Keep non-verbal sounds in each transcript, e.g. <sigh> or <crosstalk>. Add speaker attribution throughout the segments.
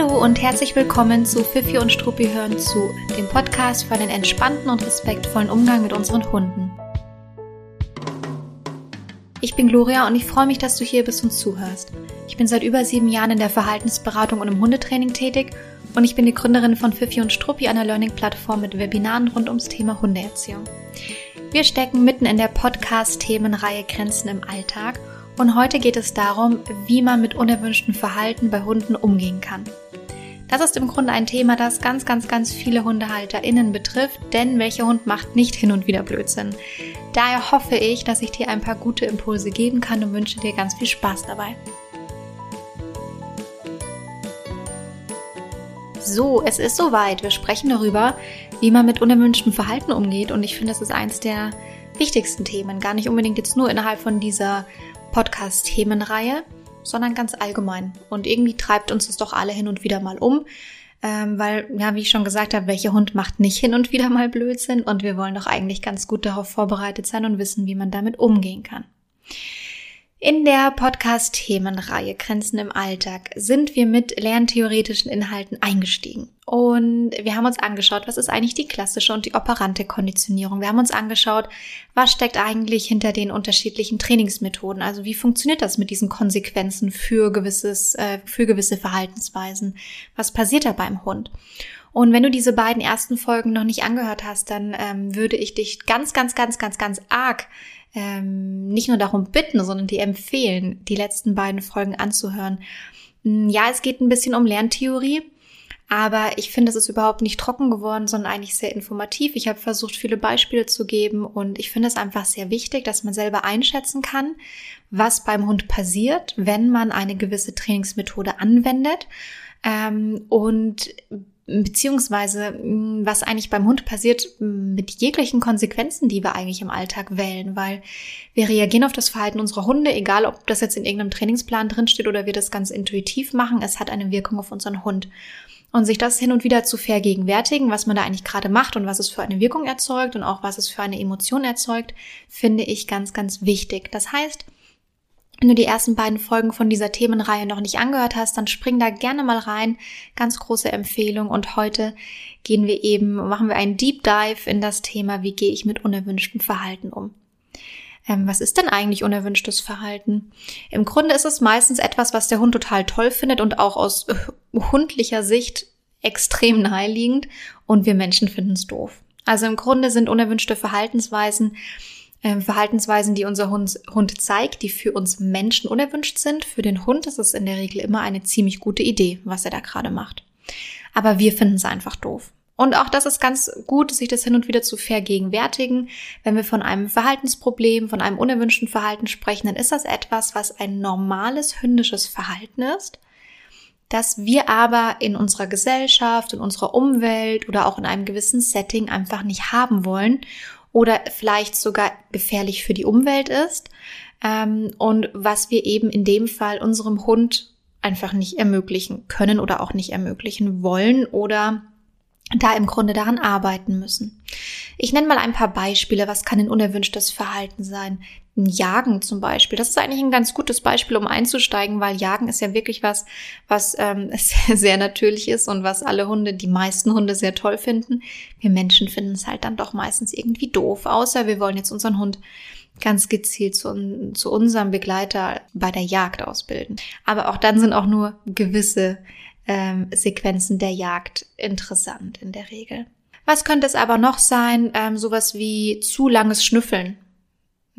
Speaker 1: Hallo und herzlich willkommen zu Fifi und Struppi hören zu, dem Podcast für einen entspannten und respektvollen Umgang mit unseren Hunden. Ich bin Gloria und ich freue mich, dass du hier bist und zuhörst. Ich bin seit über sieben Jahren in der Verhaltensberatung und im Hundetraining tätig und ich bin die Gründerin von Fifi und Struppi, einer Learning-Plattform mit Webinaren rund ums Thema Hundeerziehung. Wir stecken mitten in der Podcast-Themenreihe Grenzen im Alltag und heute geht es darum, wie man mit unerwünschtem Verhalten bei Hunden umgehen kann. Das ist im Grunde ein Thema, das ganz, ganz, ganz viele HundehalterInnen betrifft, denn welcher Hund macht nicht hin und wieder Blödsinn? Daher hoffe ich, dass ich dir ein paar gute Impulse geben kann und wünsche dir ganz viel Spaß dabei. So, es ist soweit. Wir sprechen darüber, wie man mit unerwünschtem Verhalten umgeht und ich finde, das ist eins der wichtigsten Themen. Gar nicht unbedingt jetzt nur innerhalb von dieser Podcast-Themenreihe, sondern ganz allgemein. Und irgendwie treibt uns das doch alle hin und wieder mal um. Ähm, weil, ja, wie ich schon gesagt habe, welcher Hund macht nicht hin und wieder mal Blödsinn und wir wollen doch eigentlich ganz gut darauf vorbereitet sein und wissen, wie man damit umgehen kann. In der Podcast-Themenreihe Grenzen im Alltag sind wir mit lerntheoretischen Inhalten eingestiegen. Und wir haben uns angeschaut, was ist eigentlich die klassische und die operante Konditionierung. Wir haben uns angeschaut, was steckt eigentlich hinter den unterschiedlichen Trainingsmethoden. Also wie funktioniert das mit diesen Konsequenzen für gewisses, äh, für gewisse Verhaltensweisen? Was passiert da beim Hund? Und wenn du diese beiden ersten Folgen noch nicht angehört hast, dann ähm, würde ich dich ganz, ganz, ganz, ganz, ganz arg ähm, nicht nur darum bitten, sondern dir empfehlen, die letzten beiden Folgen anzuhören. Hm, ja, es geht ein bisschen um Lerntheorie. Aber ich finde, es ist überhaupt nicht trocken geworden, sondern eigentlich sehr informativ. Ich habe versucht, viele Beispiele zu geben und ich finde es einfach sehr wichtig, dass man selber einschätzen kann, was beim Hund passiert, wenn man eine gewisse Trainingsmethode anwendet. Ähm, und beziehungsweise mm, was eigentlich beim Hund passiert mm, mit jeglichen Konsequenzen, die wir eigentlich im Alltag wählen, weil wir reagieren auf das Verhalten unserer Hunde, egal ob das jetzt in irgendeinem Trainingsplan drinsteht oder wir das ganz intuitiv machen, es hat eine Wirkung auf unseren Hund. Und sich das hin und wieder zu vergegenwärtigen, was man da eigentlich gerade macht und was es für eine Wirkung erzeugt und auch was es für eine Emotion erzeugt, finde ich ganz, ganz wichtig. Das heißt, wenn du die ersten beiden Folgen von dieser Themenreihe noch nicht angehört hast, dann spring da gerne mal rein. Ganz große Empfehlung. Und heute gehen wir eben, machen wir einen Deep Dive in das Thema, wie gehe ich mit unerwünschtem Verhalten um. Ähm, was ist denn eigentlich unerwünschtes Verhalten? Im Grunde ist es meistens etwas, was der Hund total toll findet und auch aus <laughs> hundlicher Sicht extrem naheliegend und wir Menschen finden es doof. Also im Grunde sind unerwünschte Verhaltensweisen äh, Verhaltensweisen, die unser Hund, Hund zeigt, die für uns Menschen unerwünscht sind. Für den Hund ist es in der Regel immer eine ziemlich gute Idee, was er da gerade macht. Aber wir finden es einfach doof. Und auch das ist ganz gut, sich das hin und wieder zu vergegenwärtigen. Wenn wir von einem Verhaltensproblem, von einem unerwünschten Verhalten sprechen, dann ist das etwas, was ein normales hündisches Verhalten ist, das wir aber in unserer Gesellschaft, in unserer Umwelt oder auch in einem gewissen Setting einfach nicht haben wollen oder vielleicht sogar gefährlich für die Umwelt ist ähm, und was wir eben in dem Fall unserem Hund einfach nicht ermöglichen können oder auch nicht ermöglichen wollen oder da im Grunde daran arbeiten müssen. Ich nenne mal ein paar Beispiele. Was kann ein unerwünschtes Verhalten sein? Jagen zum Beispiel. Das ist eigentlich ein ganz gutes Beispiel, um einzusteigen, weil Jagen ist ja wirklich was, was ähm, <laughs> sehr, sehr natürlich ist und was alle Hunde, die meisten Hunde sehr toll finden. Wir Menschen finden es halt dann doch meistens irgendwie doof, außer wir wollen jetzt unseren Hund ganz gezielt zu, zu unserem Begleiter bei der Jagd ausbilden. Aber auch dann sind auch nur gewisse ähm, Sequenzen der Jagd interessant in der Regel. Was könnte es aber noch sein? Ähm, sowas wie zu langes Schnüffeln.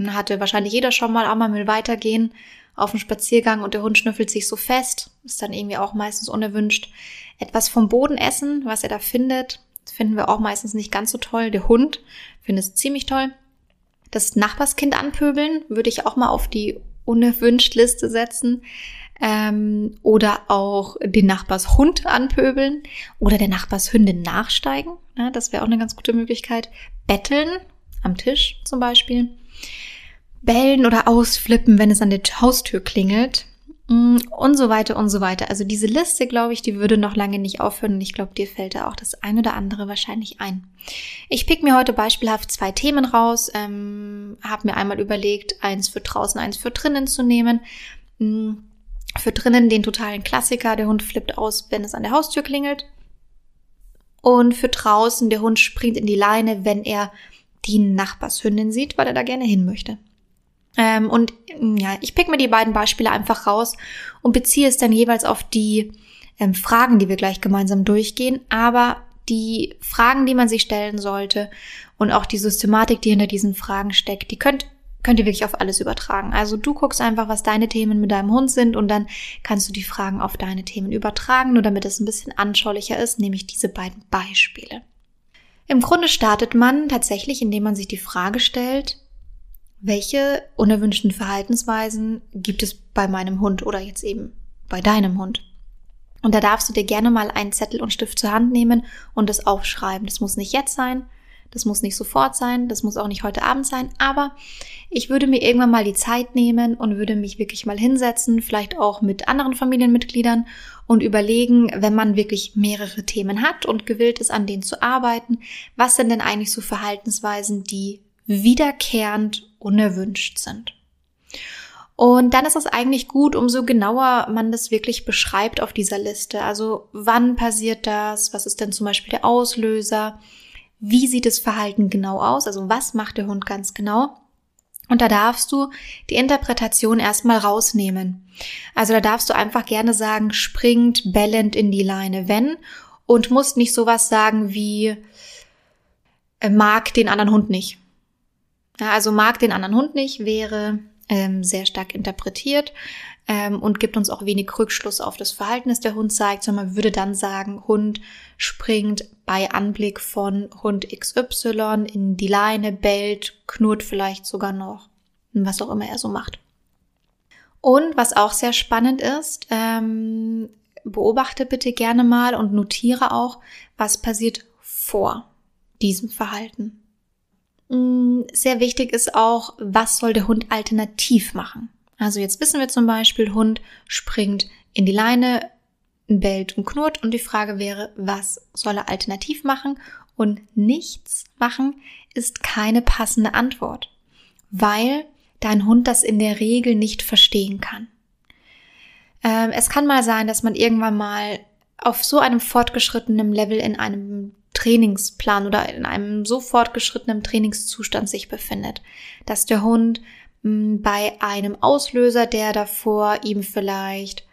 Speaker 1: Hatte wahrscheinlich jeder schon mal, auch mal will weitergehen auf einen Spaziergang und der Hund schnüffelt sich so fest. Ist dann irgendwie auch meistens unerwünscht. Etwas vom Boden essen, was er da findet, finden wir auch meistens nicht ganz so toll. Der Hund findet es ziemlich toll. Das Nachbarskind anpöbeln würde ich auch mal auf die unerwünscht Liste setzen ähm, oder auch den Nachbarshund anpöbeln oder der Nachbarshündin nachsteigen. Ja, das wäre auch eine ganz gute Möglichkeit. Betteln am Tisch zum Beispiel. Bellen oder ausflippen, wenn es an der Haustür klingelt. Mm, und so weiter und so weiter. Also diese Liste, glaube ich, die würde noch lange nicht aufhören und ich glaube, dir fällt da auch das ein oder andere wahrscheinlich ein. Ich pick mir heute beispielhaft zwei Themen raus, ähm, habe mir einmal überlegt, eins für draußen, eins für drinnen zu nehmen. Mm, Für drinnen den totalen Klassiker, der Hund flippt aus, wenn es an der Haustür klingelt. Und für draußen, der Hund springt in die Leine, wenn er die Nachbarshündin sieht, weil er da gerne hin möchte. Ähm, und ja, ich pick mir die beiden Beispiele einfach raus und beziehe es dann jeweils auf die ähm, Fragen, die wir gleich gemeinsam durchgehen, aber die Fragen, die man sich stellen sollte und auch die Systematik, die hinter diesen Fragen steckt, die könnt könnt ihr wirklich auf alles übertragen. Also du guckst einfach, was deine Themen mit deinem Hund sind und dann kannst du die Fragen auf deine Themen übertragen, nur damit es ein bisschen anschaulicher ist, nämlich diese beiden Beispiele. Im Grunde startet man tatsächlich, indem man sich die Frage stellt, welche unerwünschten Verhaltensweisen gibt es bei meinem Hund oder jetzt eben bei deinem Hund? Und da darfst du dir gerne mal einen Zettel und Stift zur Hand nehmen und das aufschreiben. Das muss nicht jetzt sein, das muss nicht sofort sein, das muss auch nicht heute Abend sein, aber ich würde mir irgendwann mal die Zeit nehmen und würde mich wirklich mal hinsetzen, vielleicht auch mit anderen Familienmitgliedern und überlegen, wenn man wirklich mehrere Themen hat und gewillt ist, an denen zu arbeiten, was sind denn eigentlich so Verhaltensweisen, die wiederkehrend unerwünscht sind. Und dann ist es eigentlich gut, umso genauer man das wirklich beschreibt auf dieser Liste. Also wann passiert das? Was ist denn zum Beispiel der Auslöser? wie sieht das Verhalten genau aus, also was macht der Hund ganz genau. Und da darfst du die Interpretation erstmal rausnehmen. Also da darfst du einfach gerne sagen, springt bellend in die Leine, wenn, und musst nicht sowas sagen wie äh, mag den anderen Hund nicht. Also mag den anderen Hund nicht wäre ähm, sehr stark interpretiert ähm, und gibt uns auch wenig Rückschluss auf das Verhalten, das der Hund zeigt, sondern man würde dann sagen, Hund springt bei Anblick von Hund XY in die Leine, bellt, knurrt vielleicht sogar noch, was auch immer er so macht. Und was auch sehr spannend ist, ähm, beobachte bitte gerne mal und notiere auch, was passiert vor diesem Verhalten. Mm, sehr wichtig ist auch, was soll der Hund alternativ machen? Also jetzt wissen wir zum Beispiel, Hund springt in die Leine, bellt und knurrt und die Frage wäre, was soll er alternativ machen? Und nichts machen ist keine passende Antwort, weil dein Hund das in der Regel nicht verstehen kann. Ähm, es kann mal sein, dass man irgendwann mal auf so einem fortgeschrittenen Level in einem Trainingsplan oder in einem so fortgeschrittenen Trainingszustand sich befindet, dass der Hund bei einem Auslöser, der davor ihm vielleicht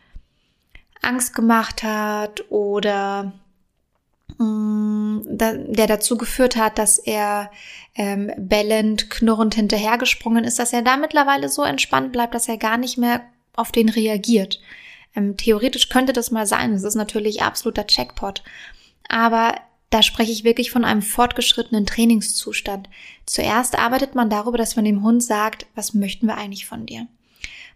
Speaker 1: Angst gemacht hat oder der dazu geführt hat, dass er ähm, bellend, knurrend hinterhergesprungen ist, dass er da mittlerweile so entspannt bleibt, dass er gar nicht mehr auf den reagiert. Ähm, theoretisch könnte das mal sein. Das ist natürlich absoluter Checkpot. Aber da spreche ich wirklich von einem fortgeschrittenen Trainingszustand. Zuerst arbeitet man darüber, dass man dem Hund sagt, was möchten wir eigentlich von dir?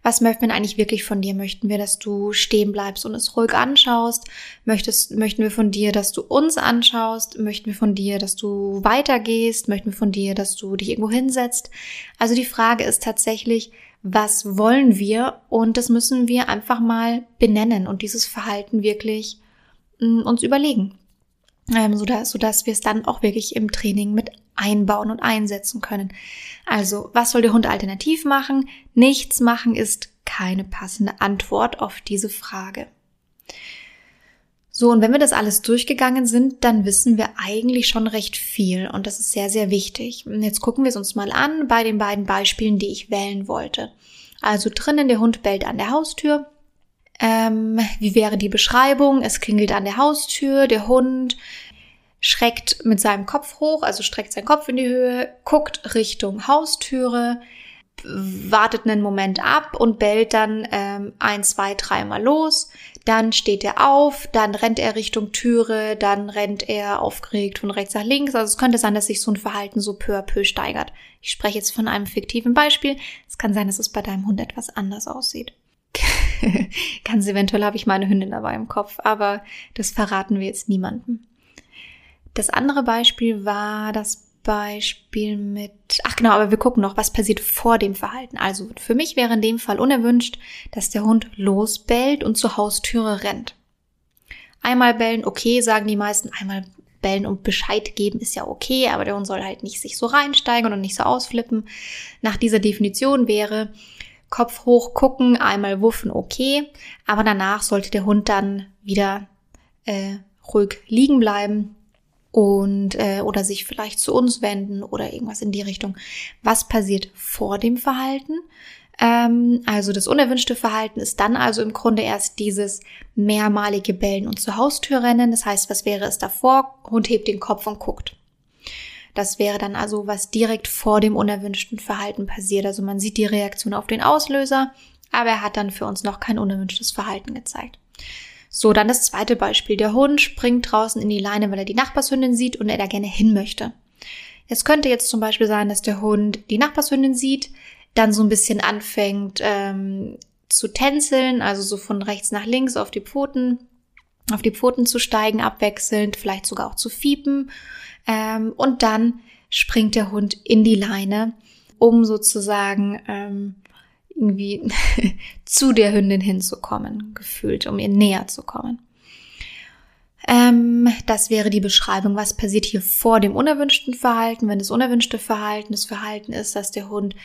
Speaker 1: Was möchten wir eigentlich wirklich von dir? Möchten wir, dass du stehen bleibst und es ruhig anschaust? Möchtest, möchten wir von dir, dass du uns anschaust? Möchten wir von dir, dass du weitergehst? Möchten wir von dir, dass du dich irgendwo hinsetzt? Also die Frage ist tatsächlich, was wollen wir? Und das müssen wir einfach mal benennen und dieses Verhalten wirklich mm, uns überlegen ähm, sodass, sodass wir es dann auch wirklich im Training mit einbauen und einsetzen können. Also, was soll der Hund alternativ machen? Nichts machen ist keine passende Antwort auf diese Frage. So, und wenn wir das alles durchgegangen sind, dann wissen wir eigentlich schon recht viel und das ist sehr, sehr wichtig. Und jetzt gucken wir es uns mal an bei den beiden Beispielen, die ich wählen wollte. Also drinnen, der Hund bellt an der Haustür, ähm, wie wäre die Beschreibung? Es klingelt an der Haustür, der Hund schreckt mit seinem Kopf hoch, also streckt seinen Kopf in die Höhe, guckt Richtung Haustüre, wartet einen Moment ab und bellt dann ähm, ein, zwei, dreimal los. Dann steht er auf, dann rennt er Richtung Türe, dann rennt er aufgeregt von rechts nach links. Also es könnte sein, dass sich so ein Verhalten so peu à peu steigert. Ich spreche jetzt von einem fiktiven Beispiel. Es kann sein, dass es bei deinem Hund etwas anders aussieht. <laughs> Ganz eventuell habe ich meine Hündin dabei im Kopf, aber das verraten wir jetzt niemandem. Das andere Beispiel war das Beispiel mit, ach genau, aber wir gucken noch, was passiert vor dem Verhalten. Also für mich wäre in dem Fall unerwünscht, dass der Hund losbellt und zur Haustüre rennt. Einmal bellen, okay, sagen die meisten, einmal bellen und Bescheid geben ist ja okay, aber der Hund soll halt nicht sich so reinsteigen und nicht so ausflippen. Nach dieser Definition wäre, Kopf hoch gucken, einmal wuffen, okay. Aber danach sollte der Hund dann wieder äh, ruhig liegen bleiben und äh, oder sich vielleicht zu uns wenden oder irgendwas in die Richtung. Was passiert vor dem Verhalten? Ähm, also das unerwünschte Verhalten ist dann also im Grunde erst dieses mehrmalige Bellen und zur Haustür rennen. Das heißt, was wäre es davor? Hund hebt den Kopf und guckt. Das wäre dann also, was direkt vor dem unerwünschten Verhalten passiert. Also man sieht die Reaktion auf den Auslöser, aber er hat dann für uns noch kein unerwünschtes Verhalten gezeigt. So, dann das zweite Beispiel. Der Hund springt draußen in die Leine, weil er die Nachbarshündin sieht und er da gerne hin möchte. Es könnte jetzt zum Beispiel sein, dass der Hund die Nachbarshündin sieht, dann so ein bisschen anfängt ähm, zu tänzeln, also so von rechts nach links auf die Pfoten, auf die Pfoten zu steigen, abwechselnd, vielleicht sogar auch zu fiepen. Ähm, und dann springt der Hund in die Leine, um sozusagen ähm, irgendwie <laughs> zu der Hündin hinzukommen, gefühlt, um ihr näher zu kommen. Ähm, das wäre die Beschreibung, was passiert hier vor dem unerwünschten Verhalten. Wenn das unerwünschte Verhalten das Verhalten ist, dass der Hund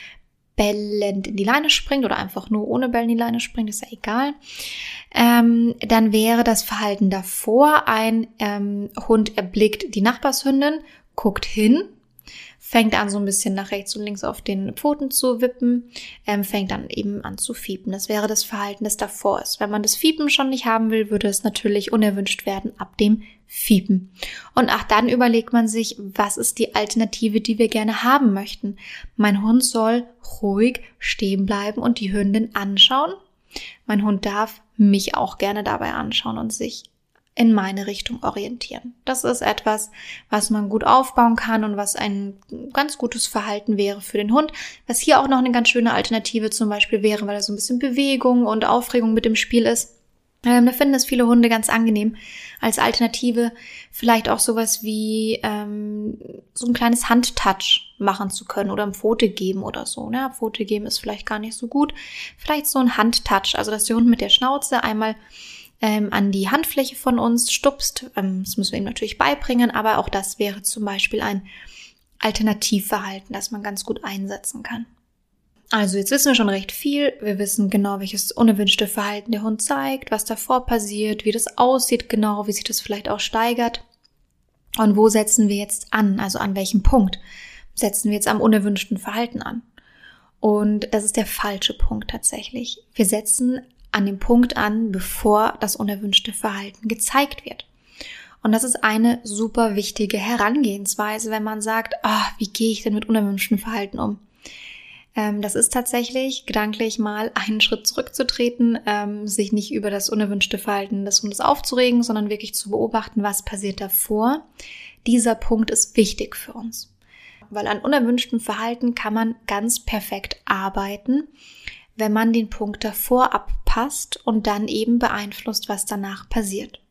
Speaker 1: bellend in die Leine springt oder einfach nur ohne Bellen in die Leine springt, ist ja egal. Ähm, dann wäre das Verhalten davor ein ähm, Hund erblickt die Nachbarshündin, guckt hin, fängt an so ein bisschen nach rechts und links auf den Pfoten zu wippen, ähm, fängt dann eben an zu fiepen. Das wäre das Verhalten, das davor ist. Wenn man das Fiepen schon nicht haben will, würde es natürlich unerwünscht werden ab dem Fiepen. Und auch dann überlegt man sich, was ist die Alternative, die wir gerne haben möchten. Mein Hund soll ruhig stehen bleiben und die Hündin anschauen. Mein Hund darf mich auch gerne dabei anschauen und sich in meine Richtung orientieren. Das ist etwas, was man gut aufbauen kann und was ein ganz gutes Verhalten wäre für den Hund. Was hier auch noch eine ganz schöne Alternative zum Beispiel wäre, weil da so ein bisschen Bewegung und Aufregung mit dem Spiel ist. Ähm, da finden es viele Hunde ganz angenehm. Als Alternative vielleicht auch sowas wie ähm, so ein kleines Handtouch machen zu können oder ein Pfote geben oder so. Ne? Pfote geben ist vielleicht gar nicht so gut. Vielleicht so ein Handtouch, also dass der Hund mit der Schnauze einmal ähm, an die Handfläche von uns stupst. Ähm, das müssen wir ihm natürlich beibringen, aber auch das wäre zum Beispiel ein Alternativverhalten, das man ganz gut einsetzen kann. Also jetzt wissen wir schon recht viel. Wir wissen genau, welches unerwünschte Verhalten der Hund zeigt, was davor passiert, wie das aussieht genau, wie sich das vielleicht auch steigert. Und wo setzen wir jetzt an? Also an welchem Punkt setzen wir jetzt am unerwünschten Verhalten an? Und das ist der falsche Punkt tatsächlich. Wir setzen an dem Punkt an, bevor das unerwünschte Verhalten gezeigt wird. Und das ist eine super wichtige Herangehensweise, wenn man sagt, oh, wie gehe ich denn mit unerwünschten Verhalten um? Ähm, das ist tatsächlich gedanklich mal einen Schritt zurückzutreten, ähm, sich nicht über das unerwünschte Verhalten des Hundes aufzuregen, sondern wirklich zu beobachten, was passiert davor. Dieser Punkt ist wichtig für uns. Weil an unerwünschtem Verhalten kann man ganz perfekt arbeiten, wenn man den Punkt davor abpasst und dann eben beeinflusst, was danach passiert.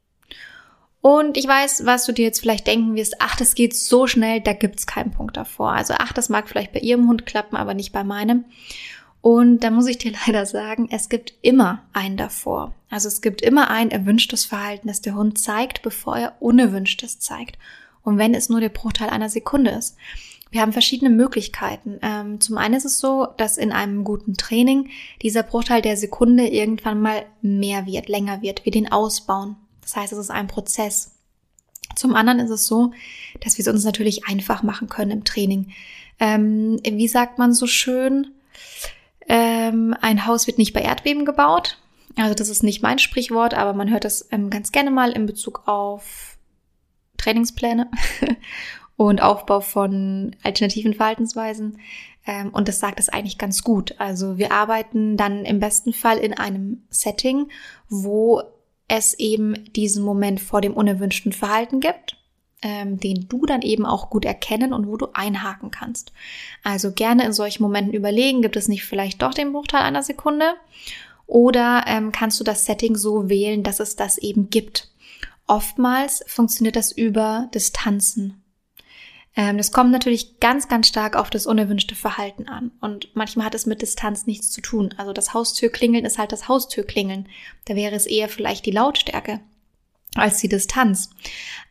Speaker 1: Und ich weiß, was du dir jetzt vielleicht denken wirst, ach, das geht so schnell, da gibt's keinen Punkt davor. Also ach, das mag vielleicht bei ihrem Hund klappen, aber nicht bei meinem. Und da muss ich dir <laughs> leider sagen, es gibt immer einen davor. Also es gibt immer ein erwünschtes Verhalten, das der Hund zeigt, bevor er unerwünschtes zeigt. Und wenn es nur der Bruchteil einer Sekunde ist. Wir haben verschiedene Möglichkeiten. Ähm, zum einen ist es so, dass in einem guten Training dieser Bruchteil der Sekunde irgendwann mal mehr wird, länger wird, wir den ausbauen. Das heißt, es ist ein Prozess. Zum anderen ist es so, dass wir es uns natürlich einfach machen können im Training. Ähm, wie sagt man so schön? Ähm, ein Haus wird nicht bei Erdbeben gebaut. Also das ist nicht mein Sprichwort, aber man hört das ähm, ganz gerne mal in Bezug auf Trainingspläne. <laughs> und Aufbau von alternativen Verhaltensweisen. Ähm, und das sagt es eigentlich ganz gut. Also wir arbeiten dann im besten Fall in einem Setting, wo es eben diesen Moment vor dem unerwünschten Verhalten gibt, ähm, den du dann eben auch gut erkennen und wo du einhaken kannst. Also gerne in solchen Momenten überlegen, gibt es nicht vielleicht doch den Bruchteil einer Sekunde? Oder ähm, kannst du das Setting so wählen, dass es das eben gibt? Oftmals funktioniert das über Distanzen. Ähm, das kommt natürlich ganz, ganz stark auf das unerwünschte Verhalten an. Und manchmal hat es mit Distanz nichts zu tun. Also das Haustürklingeln ist halt das Haustürklingeln. Da wäre es eher vielleicht die Lautstärke als die Distanz.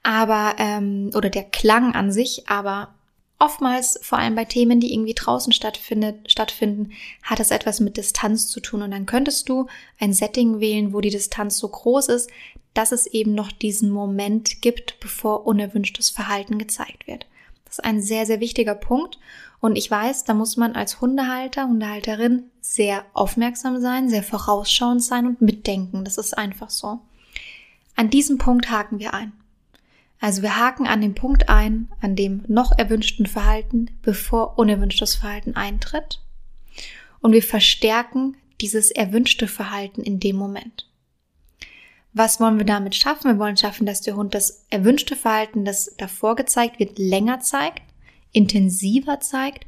Speaker 1: Aber, ähm, oder der Klang an sich, aber oftmals, vor allem bei Themen, die irgendwie draußen stattfinden, hat es etwas mit Distanz zu tun. Und dann könntest du ein Setting wählen, wo die Distanz so groß ist, dass es eben noch diesen Moment gibt, bevor unerwünschtes Verhalten gezeigt wird. Das ist ein sehr, sehr wichtiger Punkt. Und ich weiß, da muss man als Hundehalter, Hundehalterin sehr aufmerksam sein, sehr vorausschauend sein und mitdenken. Das ist einfach so. An diesem Punkt haken wir ein. Also wir haken an dem Punkt ein, an dem noch erwünschten Verhalten, bevor unerwünschtes Verhalten eintritt. Und wir verstärken dieses erwünschte Verhalten in dem Moment. Was wollen wir damit schaffen? Wir wollen schaffen, dass der Hund das erwünschte Verhalten, das davor gezeigt wird, länger zeigt, intensiver zeigt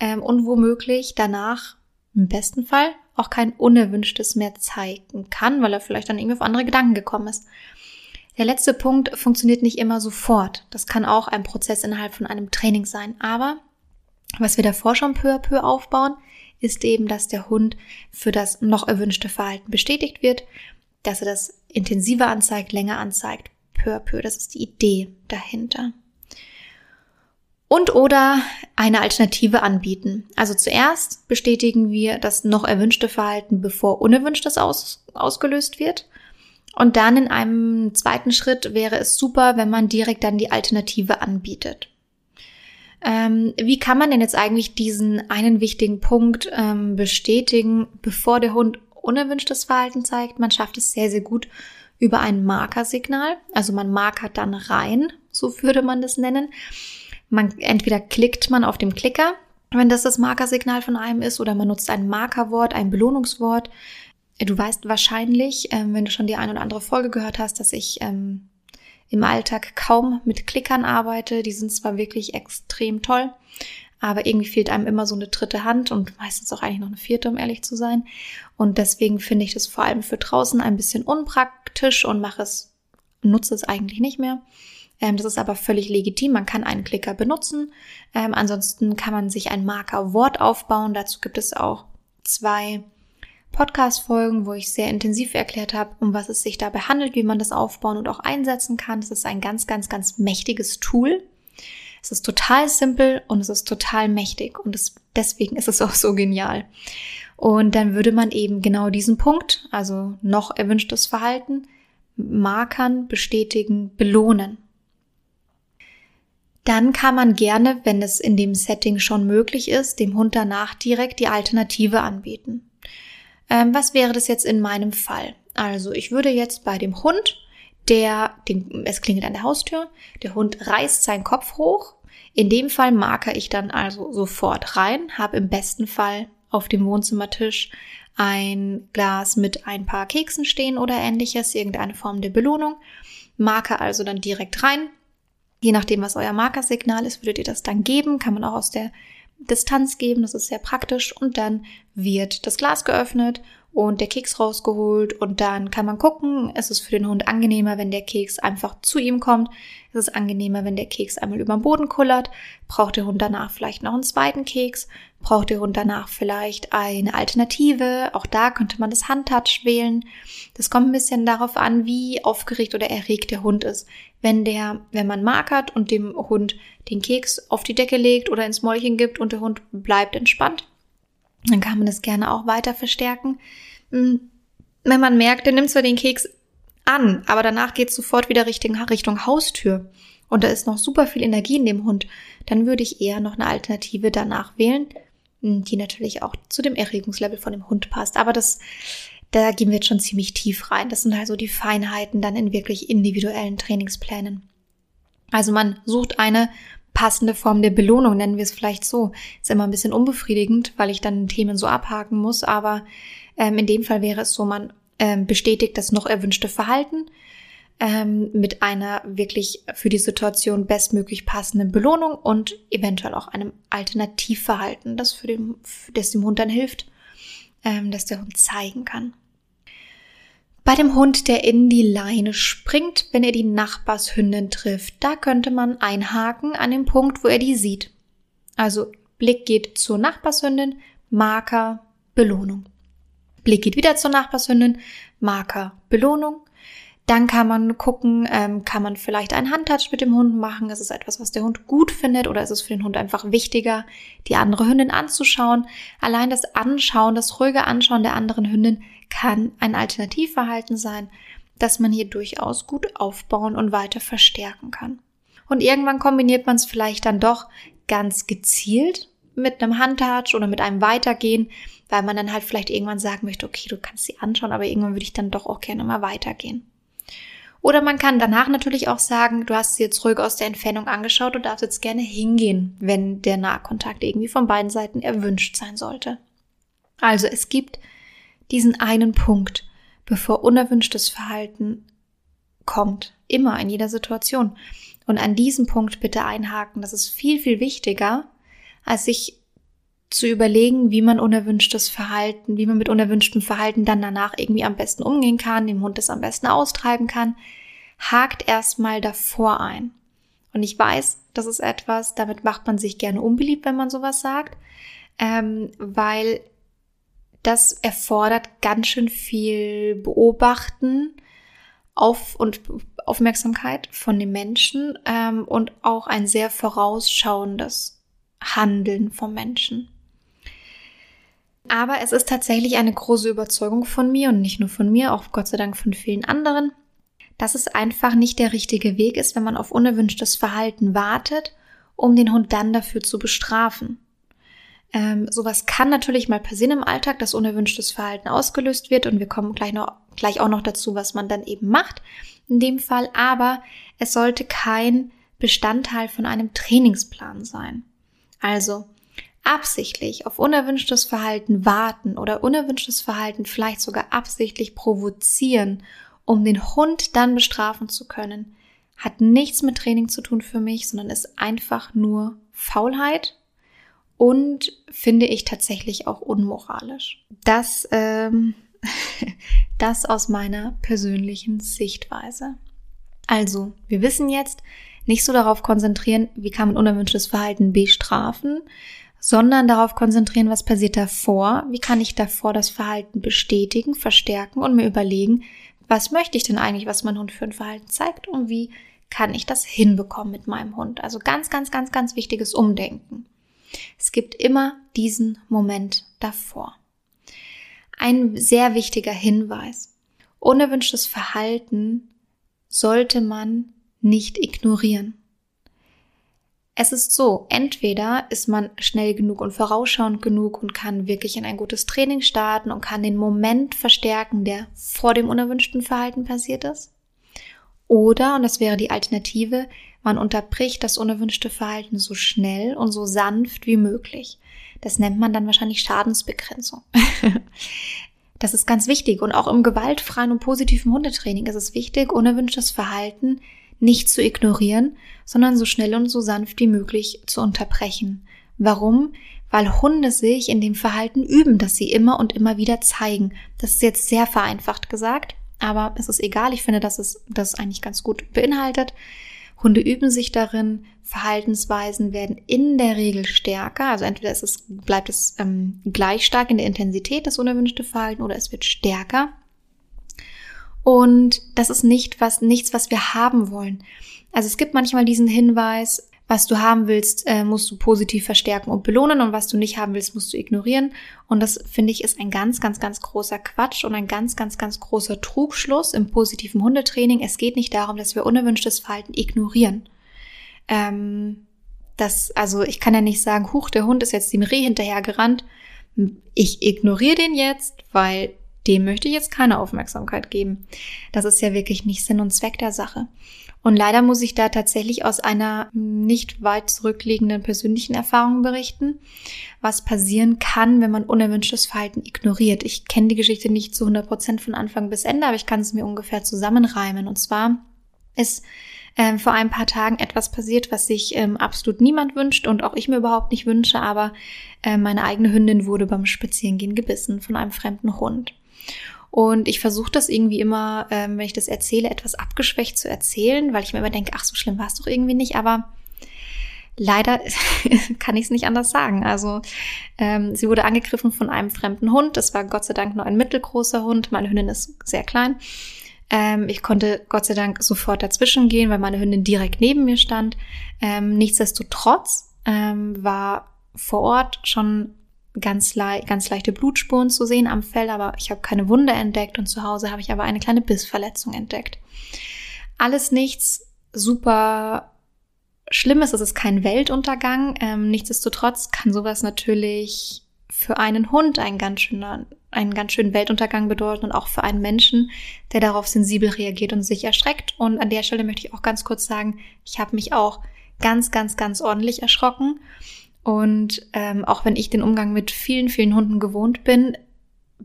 Speaker 1: ähm, und womöglich danach im besten Fall auch kein Unerwünschtes mehr zeigen kann, weil er vielleicht dann irgendwie auf andere Gedanken gekommen ist. Der letzte Punkt funktioniert nicht immer sofort. Das kann auch ein Prozess innerhalb von einem Training sein. Aber was wir davor schon peu à peu aufbauen, ist eben, dass der Hund für das noch erwünschte Verhalten bestätigt wird, dass er das intensiver anzeigt, länger anzeigt, peu à peu. Das ist die Idee dahinter. Und oder eine Alternative anbieten. Also zuerst bestätigen wir das noch erwünschte Verhalten, bevor unerwünschtes aus, ausgelöst wird. Und dann in einem zweiten Schritt wäre es super, wenn man direkt dann die Alternative anbietet. Ähm, wie kann man denn jetzt eigentlich diesen einen wichtigen Punkt ähm, bestätigen, bevor der Hund unerwünschtes Verhalten zeigt? Man schafft es sehr, sehr gut über ein Markersignal. Also man markert dann rein, so würde man das nennen. Man entweder klickt man auf dem Klicker, wenn das das Markersignal von einem ist, oder man nutzt ein Markerwort, ein Belohnungswort. Du weißt wahrscheinlich, ähm, wenn du schon die eine oder andere Folge gehört hast, dass ich ähm, im Alltag kaum mit Klickern arbeite. Die sind zwar wirklich extrem toll, aber irgendwie fehlt einem immer so eine dritte Hand und meistens auch eigentlich noch eine vierte, um ehrlich zu sein. Und deswegen finde ich das vor allem für draußen ein bisschen unpraktisch und mache es, nutze es eigentlich nicht mehr. Ähm, das ist aber völlig legitim. Man kann einen Klicker benutzen. Ähm, ansonsten kann man sich ein Markerwort aufbauen. Dazu gibt es auch zwei Podcast-Folgen, wo ich sehr intensiv erklärt habe, um was es sich dabei handelt, wie man das aufbauen und auch einsetzen kann. Es ist ein ganz, ganz, ganz mächtiges Tool. Es ist total simpel und es ist total mächtig und es, deswegen ist es auch so genial. Und dann würde man eben genau diesen Punkt, also noch erwünschtes Verhalten, markern, bestätigen, belohnen. Dann kann man gerne, wenn es in dem Setting schon möglich ist, dem Hund danach direkt die Alternative anbieten. Ähm, was wäre das jetzt in meinem Fall? Also ich würde jetzt bei dem Hund, der, den, es klingelt an der Haustür, der Hund reißt seinen Kopf hoch. In dem Fall marker ich dann also sofort rein, habe im besten Fall auf dem Wohnzimmertisch ein Glas mit ein paar Keksen stehen oder ähnliches, irgendeine Form der Belohnung. Marker also dann direkt rein. Je nachdem, was euer Markersignal ist, würdet ihr das dann geben. Kann man auch aus der Distanz geben, das ist sehr praktisch. Und dann wird das Glas geöffnet und der Keks rausgeholt und dann kann man gucken, ist es für den Hund angenehmer, wenn der Keks einfach zu ihm kommt, ist es angenehmer, wenn der Keks einmal über den Boden kullert, braucht der Hund danach vielleicht noch einen zweiten Keks, braucht der Hund danach vielleicht eine Alternative, auch da könnte man das Handtouch wählen. Das kommt ein bisschen darauf an, wie aufgeregt oder erregt der Hund ist. Wenn der, wenn man markert und dem Hund den Keks auf die Decke legt oder ins Mäulchen gibt und der Hund bleibt entspannt, dann kann man das gerne auch weiter verstärken. Hm, wenn man merkt, der nimmt zwar den Keks an, aber danach geht es sofort wieder Richtung, Richtung Haustür und da ist noch super viel Energie in dem Hund, dann würde ich eher noch eine Alternative danach wählen, hm, die natürlich auch zu dem Erregungslevel von dem Hund passt. Aber das, da gehen wir jetzt schon ziemlich tief rein. Das sind also die Feinheiten dann in wirklich individuellen Trainingsplänen. Also man sucht eine passende Form der Belohnung, nennen wir es vielleicht so. Ist immer ein bisschen unbefriedigend, weil ich dann Themen so abhaken muss, aber ähm, in dem Fall wäre es so, man ähm, bestätigt das noch erwünschte Verhalten ähm, mit einer wirklich für die Situation bestmöglich passenden Belohnung und eventuell auch einem Alternativverhalten, das für den, das dem Hund dann hilft, ähm, dass der Hund zeigen kann. Bei dem Hund, der in die Leine springt, wenn er die Nachbarshündin trifft, da könnte man einhaken an dem Punkt, wo er die sieht. Also Blick geht zur Nachbarshündin, Marker, Belohnung. Blick geht wieder zur Nachbarshündin, Marker, Belohnung. Dann kann man gucken, ähm, kann man vielleicht einen Handtouch mit dem Hund machen? Ist es etwas, was der Hund gut findet oder ist es für den Hund einfach wichtiger, die andere Hündin anzuschauen? Allein das Anschauen, das ruhige Anschauen der anderen Hündin kann ein Alternativverhalten sein, das man hier durchaus gut aufbauen und weiter verstärken kann. Und irgendwann kombiniert man es vielleicht dann doch ganz gezielt mit einem Handtouch oder mit einem Weitergehen, weil man dann halt vielleicht irgendwann sagen möchte, okay, du kannst sie anschauen, aber irgendwann würde ich dann doch auch gerne mal weitergehen. Oder man kann danach natürlich auch sagen, du hast sie jetzt ruhig aus der Entfernung angeschaut und darfst jetzt gerne hingehen, wenn der Nahkontakt irgendwie von beiden Seiten erwünscht sein sollte. Also es gibt diesen einen Punkt, bevor unerwünschtes Verhalten kommt. Immer in jeder Situation. Und an diesem Punkt bitte einhaken. Das ist viel, viel wichtiger, als sich zu überlegen, wie man unerwünschtes Verhalten, wie man mit unerwünschtem Verhalten dann danach irgendwie am besten umgehen kann, dem Hund es am besten austreiben kann. Hakt erstmal davor ein. Und ich weiß, das ist etwas, damit macht man sich gerne unbeliebt, wenn man sowas sagt, ähm, weil das erfordert ganz schön viel Beobachten auf und Aufmerksamkeit von den Menschen ähm, und auch ein sehr vorausschauendes Handeln vom Menschen. Aber es ist tatsächlich eine große Überzeugung von mir und nicht nur von mir, auch Gott sei Dank von vielen anderen, dass es einfach nicht der richtige Weg ist, wenn man auf unerwünschtes Verhalten wartet, um den Hund dann dafür zu bestrafen. Ähm, sowas kann natürlich mal passieren im Alltag, dass unerwünschtes Verhalten ausgelöst wird und wir kommen gleich, noch, gleich auch noch dazu, was man dann eben macht in dem Fall, aber es sollte kein Bestandteil von einem Trainingsplan sein. Also absichtlich auf unerwünschtes Verhalten warten oder unerwünschtes Verhalten vielleicht sogar absichtlich provozieren, um den Hund dann bestrafen zu können, hat nichts mit Training zu tun für mich, sondern ist einfach nur Faulheit und finde ich tatsächlich auch unmoralisch. Das, ähm, <laughs> das aus meiner persönlichen Sichtweise. Also, wir wissen jetzt, nicht so darauf konzentrieren, wie kann man unerwünschtes Verhalten bestrafen, sondern darauf konzentrieren, was passiert davor, wie kann ich davor das Verhalten bestätigen, verstärken und mir überlegen, was möchte ich denn eigentlich, was mein Hund für ein Verhalten zeigt und wie kann ich das hinbekommen mit meinem Hund. Also ganz, ganz, ganz, ganz wichtiges Umdenken. Es gibt immer diesen Moment davor. Ein sehr wichtiger Hinweis. Unerwünschtes Verhalten sollte man nicht ignorieren. Es ist so, entweder ist man schnell genug und vorausschauend genug und kann wirklich in ein gutes Training starten und kann den Moment verstärken, der vor dem unerwünschten Verhalten passiert ist. Oder, und das wäre die Alternative, man unterbricht das unerwünschte Verhalten so schnell und so sanft wie möglich. Das nennt man dann wahrscheinlich Schadensbegrenzung. <laughs> das ist ganz wichtig. Und auch im gewaltfreien und positiven Hundetraining ist es wichtig, unerwünschtes Verhalten nicht zu ignorieren, sondern so schnell und so sanft wie möglich zu unterbrechen. Warum? Weil Hunde sich in dem Verhalten üben, das sie immer und immer wieder zeigen. Das ist jetzt sehr vereinfacht gesagt, aber es ist egal. Ich finde, dass es das eigentlich ganz gut beinhaltet. Hunde üben sich darin, Verhaltensweisen werden in der Regel stärker. Also entweder ist es, bleibt es ähm, gleich stark in der Intensität, das unerwünschte Verhalten, oder es wird stärker. Und das ist nicht was, nichts, was wir haben wollen. Also es gibt manchmal diesen Hinweis, was du haben willst, äh, musst du positiv verstärken und belohnen und was du nicht haben willst, musst du ignorieren. Und das finde ich ist ein ganz, ganz, ganz großer Quatsch und ein ganz, ganz, ganz großer Trugschluss im positiven Hundetraining. Es geht nicht darum, dass wir unerwünschtes Verhalten ignorieren. Ähm, das, also ich kann ja nicht sagen, huch, der Hund ist jetzt dem Reh hinterhergerannt. Ich ignoriere den jetzt, weil dem möchte ich jetzt keine Aufmerksamkeit geben. Das ist ja wirklich nicht Sinn und Zweck der Sache. Und leider muss ich da tatsächlich aus einer nicht weit zurückliegenden persönlichen Erfahrung berichten, was passieren kann, wenn man unerwünschtes Verhalten ignoriert. Ich kenne die Geschichte nicht zu 100 Prozent von Anfang bis Ende, aber ich kann es mir ungefähr zusammenreimen. Und zwar ist ähm, vor ein paar Tagen etwas passiert, was sich ähm, absolut niemand wünscht und auch ich mir überhaupt nicht wünsche, aber äh, meine eigene Hündin wurde beim Spazierengehen gebissen von einem fremden Hund. Und ich versuche das irgendwie immer, ähm, wenn ich das erzähle, etwas abgeschwächt zu erzählen, weil ich mir immer denke, ach, so schlimm war es doch irgendwie nicht, aber leider <laughs> kann ich es nicht anders sagen. Also ähm, sie wurde angegriffen von einem fremden Hund. Das war Gott sei Dank nur ein mittelgroßer Hund. Meine Hündin ist sehr klein. Ähm, ich konnte Gott sei Dank sofort dazwischen gehen, weil meine Hündin direkt neben mir stand. Ähm, nichtsdestotrotz ähm, war vor Ort schon ganz, le ganz leichte Blutspuren zu sehen am Fell, aber ich habe keine Wunde entdeckt und zu Hause habe ich aber eine kleine Bissverletzung entdeckt. Alles nichts super Schlimmes, es ist kein Weltuntergang. Ähm, nichtsdestotrotz kann sowas natürlich für einen Hund ein ganz schöner, einen ganz schönen Weltuntergang bedeuten und auch für einen Menschen, der darauf sensibel reagiert und sich erschreckt. Und an der Stelle möchte ich auch ganz kurz sagen, ich habe mich auch ganz, ganz, ganz ordentlich erschrocken. Und ähm, auch wenn ich den Umgang mit vielen, vielen Hunden gewohnt bin,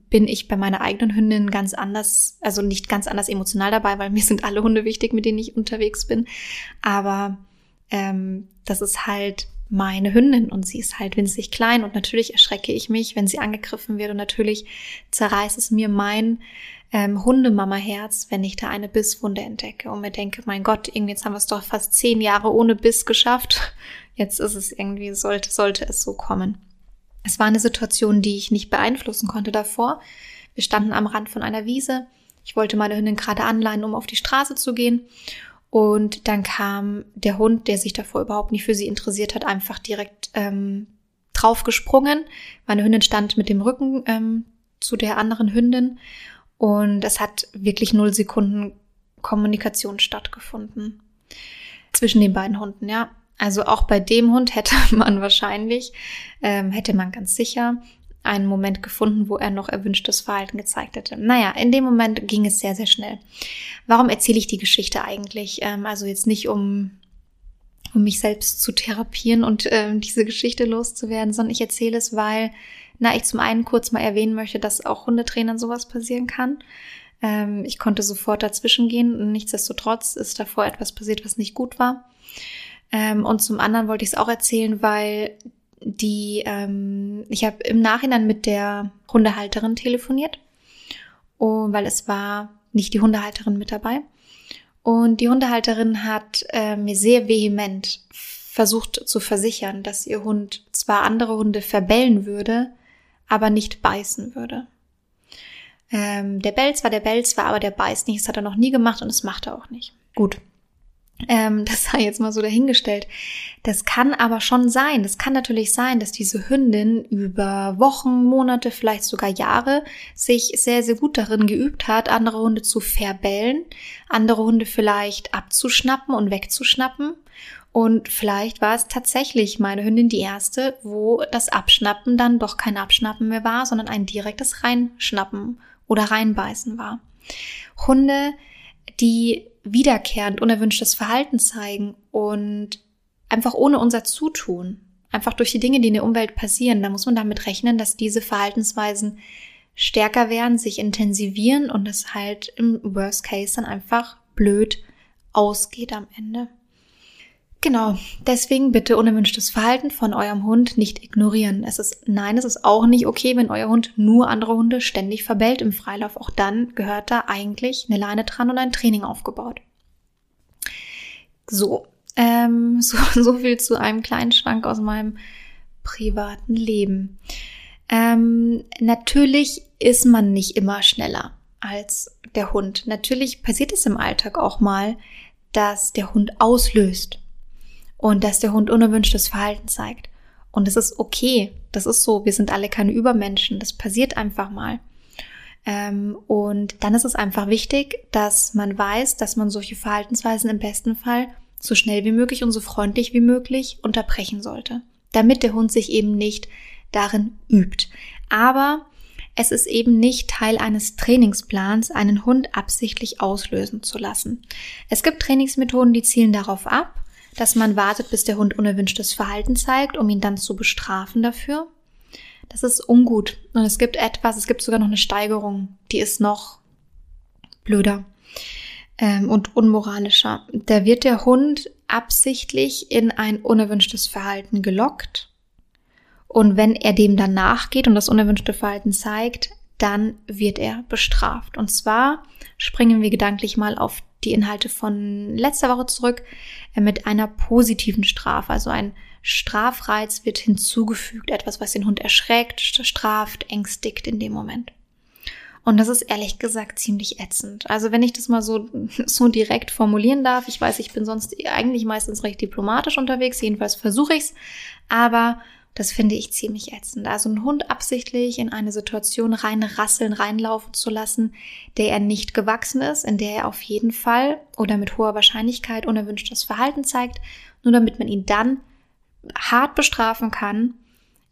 Speaker 1: bin ich bei meiner eigenen Hündin ganz anders, also nicht ganz anders emotional dabei, weil mir sind alle Hunde wichtig, mit denen ich unterwegs bin. Aber ähm, das ist halt meine Hündin und sie ist halt winzig klein und natürlich erschrecke ich mich, wenn sie angegriffen wird und natürlich zerreißt es mir mein ähm, Hundemama-Herz, wenn ich da eine Bisswunde entdecke und mir denke, mein Gott, irgendwie jetzt haben wir es doch fast zehn Jahre ohne Biss geschafft. Jetzt ist es irgendwie, sollte, sollte es so kommen. Es war eine Situation, die ich nicht beeinflussen konnte davor. Wir standen am Rand von einer Wiese. Ich wollte meine Hündin gerade anleihen, um auf die Straße zu gehen. Und dann kam der Hund, der sich davor überhaupt nicht für sie interessiert hat, einfach direkt ähm, draufgesprungen. Meine Hündin stand mit dem Rücken ähm, zu der anderen Hündin und es hat wirklich null Sekunden Kommunikation stattgefunden zwischen den beiden Hunden, ja. Also auch bei dem Hund hätte <laughs> man wahrscheinlich, ähm, hätte man ganz sicher einen Moment gefunden, wo er noch erwünschtes Verhalten gezeigt hätte. Naja, in dem Moment ging es sehr, sehr schnell. Warum erzähle ich die Geschichte eigentlich? Ähm, also jetzt nicht, um, um mich selbst zu therapieren und ähm, diese Geschichte loszuwerden, sondern ich erzähle es, weil, na, ich zum einen kurz mal erwähnen möchte, dass auch Hundetrainern sowas passieren kann. Ähm, ich konnte sofort dazwischen gehen nichtsdestotrotz ist davor etwas passiert, was nicht gut war. Ähm, und zum anderen wollte ich es auch erzählen, weil die, ähm, ich habe im Nachhinein mit der Hundehalterin telefoniert, und, weil es war nicht die Hundehalterin mit dabei. Und die Hundehalterin hat äh, mir sehr vehement versucht zu versichern, dass ihr Hund zwar andere Hunde verbellen würde, aber nicht beißen würde. Ähm, der bellt zwar, der bellt zwar, aber der beißt nicht. Das hat er noch nie gemacht und es macht er auch nicht. Gut. Ähm, das sei jetzt mal so dahingestellt. Das kann aber schon sein. Das kann natürlich sein, dass diese Hündin über Wochen, Monate, vielleicht sogar Jahre sich sehr, sehr gut darin geübt hat, andere Hunde zu verbellen, andere Hunde vielleicht abzuschnappen und wegzuschnappen. Und vielleicht war es tatsächlich meine Hündin die erste, wo das Abschnappen dann doch kein Abschnappen mehr war, sondern ein direktes Reinschnappen oder Reinbeißen war. Hunde, die wiederkehrend unerwünschtes Verhalten zeigen und einfach ohne unser Zutun, einfach durch die Dinge, die in der Umwelt passieren, da muss man damit rechnen, dass diese Verhaltensweisen stärker werden, sich intensivieren und es halt im Worst Case dann einfach blöd ausgeht am Ende. Genau, deswegen bitte unerwünschtes Verhalten von eurem Hund nicht ignorieren. Es ist, nein, es ist auch nicht okay, wenn euer Hund nur andere Hunde ständig verbellt im Freilauf. Auch dann gehört da eigentlich eine Leine dran und ein Training aufgebaut. So, ähm, <laughs> so, so viel zu einem kleinen Schwank aus meinem privaten Leben. Ähm, natürlich ist man nicht immer schneller als der Hund. Natürlich passiert es im Alltag auch mal, dass der Hund auslöst und dass der Hund unerwünschtes Verhalten zeigt. Und das ist okay. Das ist so. Wir sind alle keine Übermenschen. Das passiert einfach mal. Ähm, und dann ist es einfach wichtig, dass man weiß, dass man solche Verhaltensweisen im besten Fall so schnell wie möglich und so freundlich wie möglich unterbrechen sollte, damit der Hund sich eben nicht darin übt. Aber es ist eben nicht Teil eines Trainingsplans, einen Hund absichtlich auslösen zu lassen. Es gibt Trainingsmethoden, die zielen darauf ab, dass man wartet, bis der Hund unerwünschtes Verhalten zeigt, um ihn dann zu bestrafen dafür. Das ist ungut. Und es gibt etwas, es gibt sogar noch eine Steigerung, die ist noch blöder ähm, und unmoralischer. Da wird der Hund absichtlich in ein unerwünschtes Verhalten gelockt. Und wenn er dem dann nachgeht und das unerwünschte Verhalten zeigt, dann wird er bestraft. Und zwar springen wir gedanklich mal auf die Inhalte von letzter Woche zurück äh, mit einer positiven Strafe. Also ein Strafreiz wird hinzugefügt, etwas, was den Hund erschreckt, straft, ängstigt in dem Moment. Und das ist ehrlich gesagt ziemlich ätzend. Also wenn ich das mal so, <laughs> so direkt formulieren darf, ich weiß, ich bin sonst eigentlich meistens recht diplomatisch unterwegs, jedenfalls versuche ich's, aber das finde ich ziemlich ätzend. Also einen Hund absichtlich in eine Situation reinrasseln, reinlaufen zu lassen, der er nicht gewachsen ist, in der er auf jeden Fall oder mit hoher Wahrscheinlichkeit unerwünschtes Verhalten zeigt, nur damit man ihn dann hart bestrafen kann,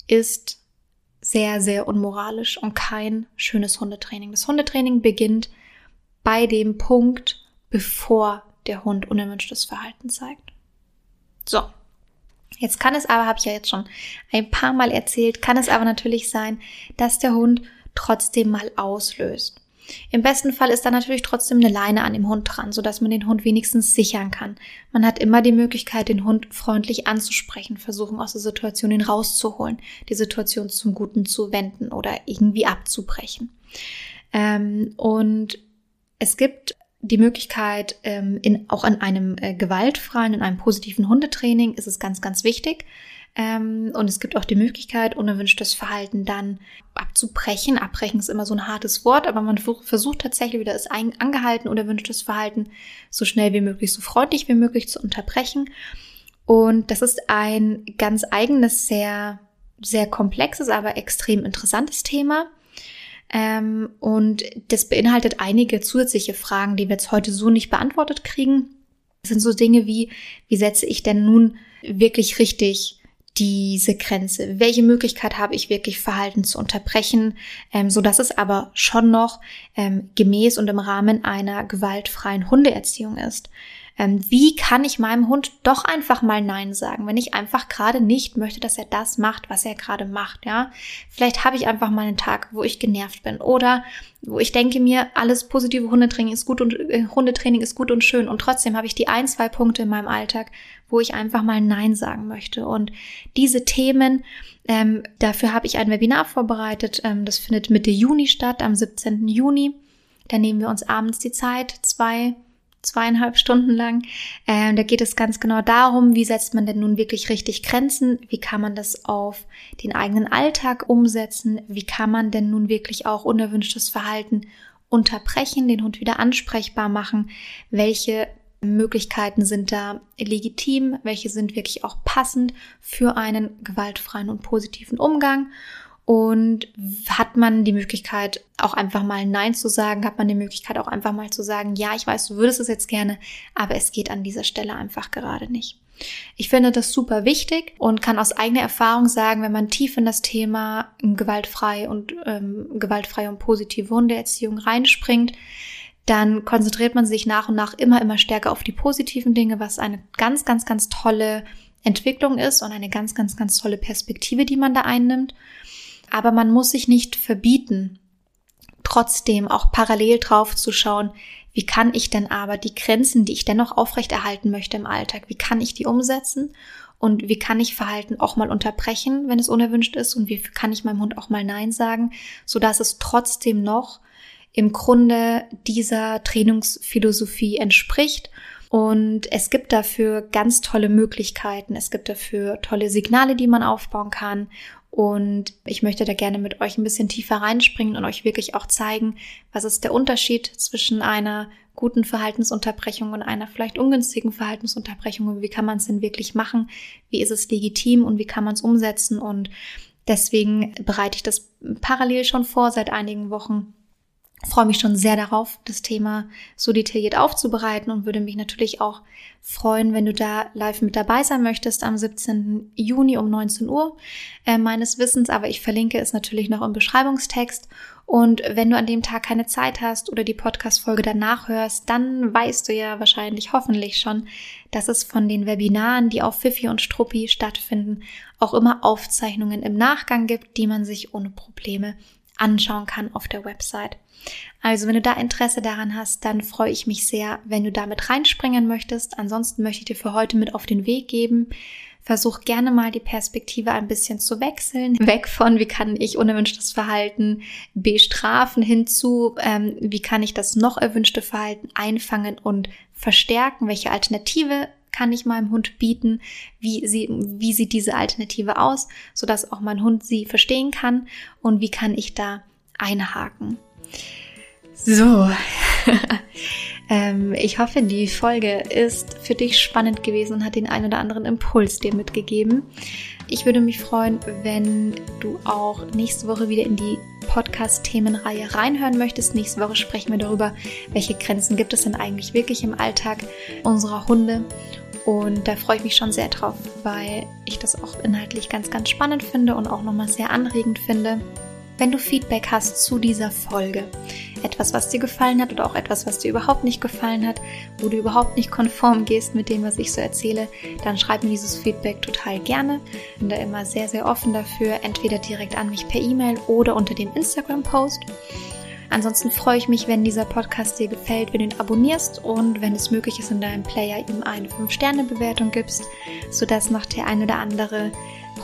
Speaker 1: ist sehr, sehr unmoralisch und kein schönes Hundetraining. Das Hundetraining beginnt bei dem Punkt, bevor der Hund unerwünschtes Verhalten zeigt. So. Jetzt kann es aber, habe ich ja jetzt schon ein paar Mal erzählt, kann es aber natürlich sein, dass der Hund trotzdem mal auslöst. Im besten Fall ist da natürlich trotzdem eine Leine an dem Hund dran, sodass man den Hund wenigstens sichern kann. Man hat immer die Möglichkeit, den Hund freundlich anzusprechen, versuchen aus der Situation ihn rauszuholen, die Situation zum Guten zu wenden oder irgendwie abzubrechen. Ähm, und es gibt die Möglichkeit, ähm, in, auch an einem äh, gewaltfreien, in einem positiven Hundetraining ist es ganz, ganz wichtig, ähm, und es gibt auch die Möglichkeit, unerwünschtes Verhalten dann abzubrechen. Abbrechen ist immer so ein hartes Wort, aber man versucht tatsächlich wieder das angehalten unerwünschtes Verhalten so schnell wie möglich, so freundlich wie möglich zu unterbrechen. Und das ist ein ganz eigenes, sehr, sehr komplexes, aber extrem interessantes Thema. Ähm, und das beinhaltet einige zusätzliche Fragen, die wir jetzt heute so nicht beantwortet kriegen. Das sind so Dinge wie, wie setze ich denn nun wirklich richtig diese Grenze? Welche Möglichkeit habe ich wirklich Verhalten zu unterbrechen, ähm, so es aber schon noch ähm, gemäß und im Rahmen einer gewaltfreien Hundeerziehung ist? Ähm, wie kann ich meinem Hund doch einfach mal Nein sagen, wenn ich einfach gerade nicht möchte, dass er das macht, was er gerade macht, ja? Vielleicht habe ich einfach mal einen Tag, wo ich genervt bin oder wo ich denke mir, alles positive Hundetraining ist gut und äh, Hundetraining ist gut und schön und trotzdem habe ich die ein, zwei Punkte in meinem Alltag, wo ich einfach mal Nein sagen möchte. Und diese Themen, ähm, dafür habe ich ein Webinar vorbereitet. Ähm, das findet Mitte Juni statt, am 17. Juni. Da nehmen wir uns abends die Zeit, zwei zweieinhalb Stunden lang. Äh, da geht es ganz genau darum, wie setzt man denn nun wirklich richtig Grenzen? Wie kann man das auf den eigenen Alltag umsetzen? Wie kann man denn nun wirklich auch unerwünschtes Verhalten unterbrechen, den Hund wieder ansprechbar machen? Welche Möglichkeiten sind da legitim? Welche sind wirklich auch passend für einen gewaltfreien und positiven Umgang? Und hat man die Möglichkeit, auch einfach mal Nein zu sagen, hat man die Möglichkeit auch einfach mal zu sagen, ja, ich weiß, du würdest es jetzt gerne, aber es geht an dieser Stelle einfach gerade nicht. Ich finde das super wichtig und kann aus eigener Erfahrung sagen, wenn man tief in das Thema gewaltfrei und ähm, gewaltfreie und positive Hundeerziehung reinspringt, dann konzentriert man sich nach und nach immer, immer stärker auf die positiven Dinge, was eine ganz, ganz, ganz tolle Entwicklung ist und eine ganz, ganz, ganz tolle Perspektive, die man da einnimmt. Aber man muss sich nicht verbieten, trotzdem auch parallel drauf zu schauen, wie kann ich denn aber die Grenzen, die ich dennoch aufrechterhalten möchte im Alltag, wie kann ich die umsetzen und wie kann ich Verhalten auch mal unterbrechen, wenn es unerwünscht ist und wie kann ich meinem Hund auch mal Nein sagen, so dass es trotzdem noch im Grunde dieser Trainingsphilosophie entspricht und es gibt dafür ganz tolle Möglichkeiten. Es gibt dafür tolle Signale, die man aufbauen kann. Und ich möchte da gerne mit euch ein bisschen tiefer reinspringen und euch wirklich auch zeigen, was ist der Unterschied zwischen einer guten Verhaltensunterbrechung und einer vielleicht ungünstigen Verhaltensunterbrechung und wie kann man es denn wirklich machen, wie ist es legitim und wie kann man es umsetzen? Und deswegen bereite ich das parallel schon vor seit einigen Wochen freue mich schon sehr darauf, das Thema so detailliert aufzubereiten und würde mich natürlich auch freuen, wenn du da live mit dabei sein möchtest am 17. Juni um 19 Uhr äh, meines Wissens, aber ich verlinke es natürlich noch im Beschreibungstext. Und wenn du an dem Tag keine Zeit hast oder die Podcast-Folge danach hörst, dann weißt du ja wahrscheinlich hoffentlich schon, dass es von den Webinaren, die auf Fifi und Struppi stattfinden, auch immer Aufzeichnungen im Nachgang gibt, die man sich ohne Probleme anschauen kann auf der Website. Also wenn du da Interesse daran hast, dann freue ich mich sehr, wenn du damit reinspringen möchtest. Ansonsten möchte ich dir für heute mit auf den Weg geben. Versuch gerne mal die Perspektive ein bisschen zu wechseln. Weg von, wie kann ich unerwünschtes Verhalten bestrafen, hinzu, ähm, wie kann ich das noch erwünschte Verhalten einfangen und verstärken? Welche Alternative kann ich meinem Hund bieten? Wie, sie, wie sieht diese Alternative aus, sodass auch mein Hund sie verstehen kann? Und wie kann ich da einhaken? So, <laughs> ähm, ich hoffe, die Folge ist für dich spannend gewesen und hat den einen oder anderen Impuls dir mitgegeben. Ich würde mich freuen, wenn du auch nächste Woche wieder in die Podcast-Themenreihe reinhören möchtest. Nächste Woche sprechen wir darüber, welche Grenzen gibt es denn eigentlich wirklich im Alltag unserer Hunde. Und da freue ich mich schon sehr drauf, weil ich das auch inhaltlich ganz, ganz spannend finde und auch nochmal sehr anregend finde. Wenn du Feedback hast zu dieser Folge, etwas, was dir gefallen hat oder auch etwas, was dir überhaupt nicht gefallen hat, wo du überhaupt nicht konform gehst mit dem, was ich so erzähle, dann schreib mir dieses Feedback total gerne. Bin da immer sehr, sehr offen dafür, entweder direkt an mich per E-Mail oder unter dem Instagram-Post. Ansonsten freue ich mich, wenn dieser Podcast dir gefällt, wenn du ihn abonnierst und wenn es möglich ist, in deinem Player ihm eine 5-Sterne-Bewertung gibst, sodass noch der ein oder andere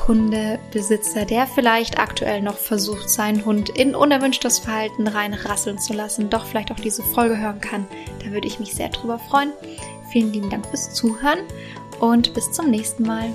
Speaker 1: Hundebesitzer, der vielleicht aktuell noch versucht, seinen Hund in unerwünschtes Verhalten reinrasseln zu lassen, doch vielleicht auch diese Folge hören kann. Da würde ich mich sehr drüber freuen. Vielen lieben Dank fürs Zuhören und bis zum nächsten Mal.